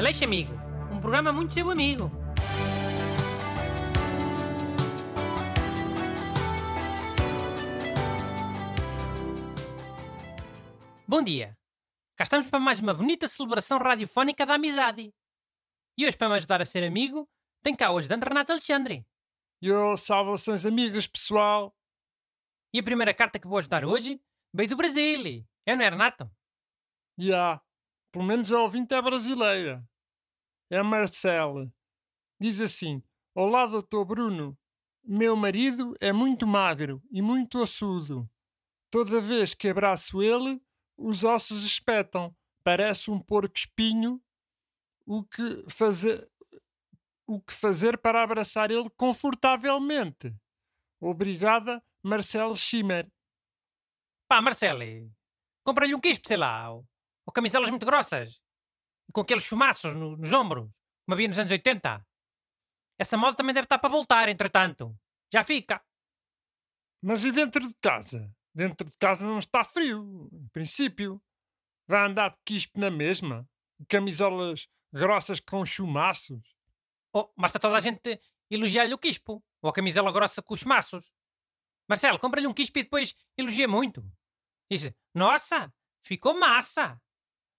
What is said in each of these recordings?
Aleixo Amigo, um programa muito seu amigo. Bom dia. Cá estamos para mais uma bonita celebração radiofónica da amizade. E hoje, para me ajudar a ser amigo, tem cá o ajudante Renato Alexandre. Yo, salvações amigas, pessoal. E a primeira carta que vou ajudar hoje veio do Brasil. É, não é, Renato? Já, pelo menos a ouvinte é brasileira. É a Marcela. Diz assim: Olá, doutor Bruno. Meu marido é muito magro e muito ossudo. Toda vez que abraço ele, os ossos espetam. Parece um porco espinho. O que fazer, o que fazer para abraçar ele confortavelmente? Obrigada, Marcelo Schimmer. Pá, Marcelo, compra-lhe um quispe, sei lá, ou, ou camiselas muito grossas, com aqueles chumaços no- nos ombros, como havia nos anos 80. Essa moda também deve estar para voltar, entretanto. Já fica. Mas e dentro de casa? Dentro de casa não está frio, em princípio. Vai andar de quispe na mesma? Camisolas grossas com chumaços? Oh, basta toda a gente elogiar-lhe o quispo, ou a camisela grossa com os maços. Marcelo, compra-lhe um quispo e depois elogia muito. Diz, nossa, ficou massa.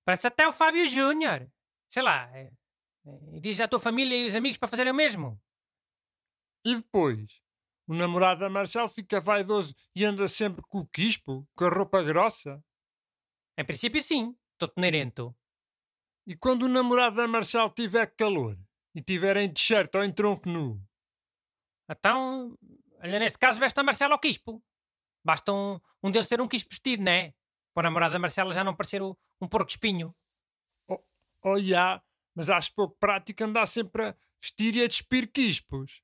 Parece até o Fábio Júnior. Sei lá, é- é- e diz à tua família e os amigos para fazerem o mesmo. E depois? O namorado da Marcel fica vaidoso e anda sempre com o quispo, com a roupa grossa? Em princípio, sim, estou tenerento. E quando o namorado da Marcel tiver calor e tiver em t-shirt ou em tronco nu? Então, olha, nesse caso, veste a Marcela ao quispo. Basta um, um deles ter um quispo vestido, não é? Para a namorada da Marcela já não parecer o- um porco espinho. Oh, já, mas acho pouco prático andar sempre a vestir e a despir quispos.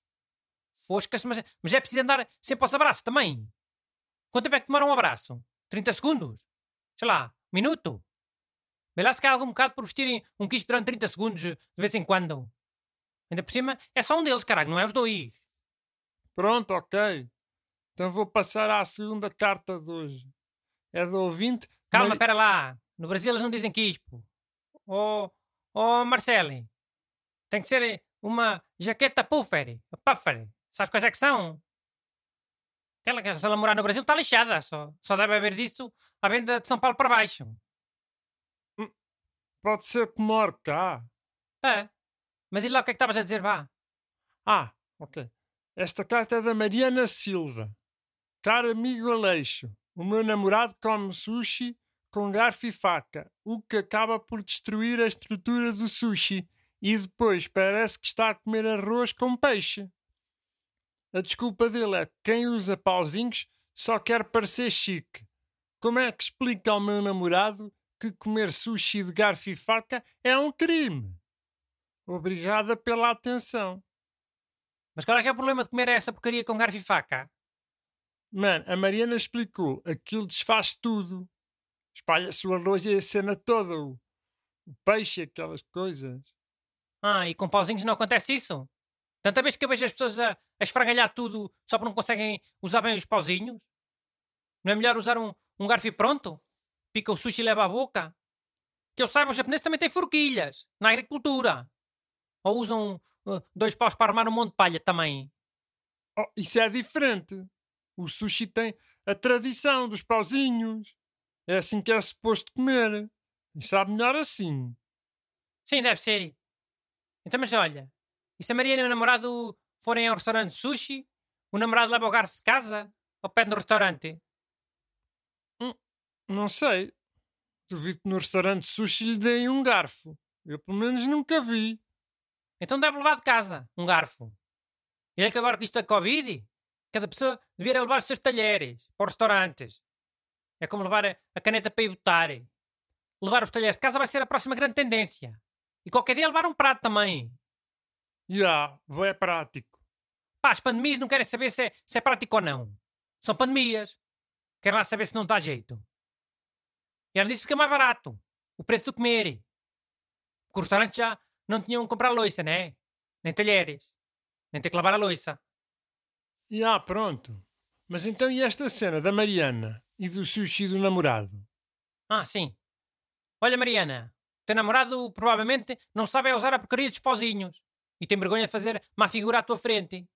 Foscas, mas, mas é preciso andar sempre aos abraços também. Quanto tempo é que demora um abraço? 30 segundos? Sei lá, um minuto? Vê lá se cai algum bocado por vestirem um quispo durante 30 segundos de vez em quando. Ainda por cima, é só um deles, caralho, não é os dois. Pronto, ok. Então vou passar à segunda carta de hoje. É do ouvinte. Calma, espera lá. No Brasil eles não dizem quispo. Oh, oh Marcelo, tem que ser uma jaqueta puffer. Puffer. Sabes quais é que são? Aquela que se ela morar no Brasil está lixada. Só, só deve haver disso à venda de São Paulo para baixo. Pode ser que more cá. É. Mas e lá o que é que estavas a dizer, vá? Ah, ok. Esta carta é da Mariana Silva. Caro amigo Aleixo, o meu namorado come sushi com garfo e faca, o que acaba por destruir a estrutura do sushi e depois parece que está a comer arroz com peixe. A desculpa dele é que quem usa pauzinhos só quer parecer chique. Como é que explica ao meu namorado que comer sushi de garfo e faca é um crime? Obrigada pela atenção. Mas qual é que é o problema de comer essa porcaria com garfo e faca? Mano, a Mariana explicou. Aquilo desfaz tudo. Espalha-se o arroz e a cena toda. O, peixe, aquelas coisas. Ah, e com pauzinhos não acontece isso? Tanta vez que eu vejo as pessoas a, a esfragalhar tudo só porque não conseguem usar bem os pauzinhos? Não é melhor usar um, um garfo e pronto? Pica o sushi e leva à boca? Que eu saiba, os japoneses também têm forquilhas na agricultura. Ou usam uh, dois paus para armar um monte de palha também. Oh, isso é diferente. O sushi tem a tradição dos pauzinhos. É assim que é suposto comer. E sabe melhor assim. Sim, deve ser. Então, mas olha, e se a Mariana e o namorado forem a um restaurante sushi, o namorado leva o garfo de casa ou pede no restaurante? Não sei. Duvido que no restaurante sushi lhe deem um garfo. Eu pelo menos nunca vi. Então deve levar de casa um garfo. E é que agora com isto da Covid, cada pessoa deveria levar os seus talheres para os restaurantes. É como levar a, caneta para ir botar. Levar os talheres de casa vai ser a próxima grande tendência. E qualquer dia levar um prato também. Já, é prático. Pá, as pandemias não querem saber se é, se é prático ou não. São pandemias. Querem lá saber se não dá jeito. E além disso fica mais barato. O preço do comer. Porque os restaurantes já não tinham que comprar louça, né? Nem talheres. Nem ter que lavar a louça. Já, pronto. Mas então e esta cena da Mariana e do sushi do namorado? Ah, sim. Olha, Mariana. teu namorado provavelmente não sabe usar a porcaria dos pozinhos e tem vergonha de fazer má figura à tua frente.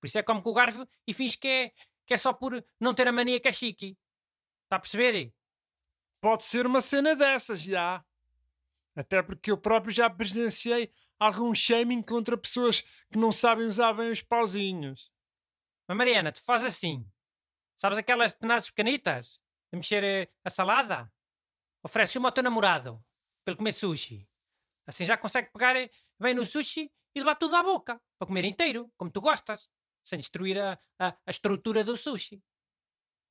Por isso é como com o garfo e finge que é, que é só por não ter a mania que é chique. Está a perceber? Pode ser uma cena dessas, já. Até porque eu próprio já presenciei algum shaming contra pessoas que não sabem usar bem os pauzinhos. Mas Mariana, tu fazes assim. Sabes aquelas tenazes pequenitas de mexer eh, a salada? Oferece uma ao teu namorado para ele comer sushi. Assim já consegue pegar eh, bem no sushi e levar tudo à boca para comer inteiro, como tu gostas, sem destruir a, a, a estrutura do sushi.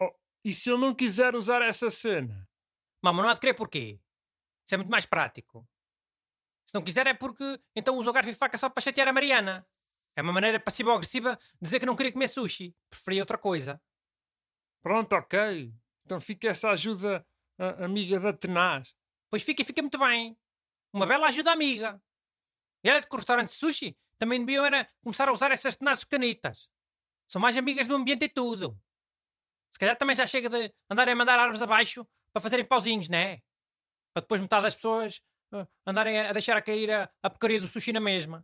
Oh, e se eu não quiser usar essa cena? Mamãe, não há de querer porquê. Isso é muito mais prático. Se não quiser é porque então usa o garfo e faca só para chatear a Mariana. É uma maneira passiva-agressiva de dizer que não queria comer sushi. Preferia outra coisa. Pronto, ok. Então fica essa ajuda a, amiga da tenaz. Pois fica e fica muito bem. Uma bela ajuda amiga. E olha que o restaurante de sushi também deviam era começar a usar essas tenazes pequenitas. São mais amigas do ambiente e tudo. Se calhar também já chega de andarem a mandar árvores abaixo para fazerem pauzinhos, né? Para depois metade das pessoas uh, andarem a, deixar a cair a, a porcaria do sushi na mesma.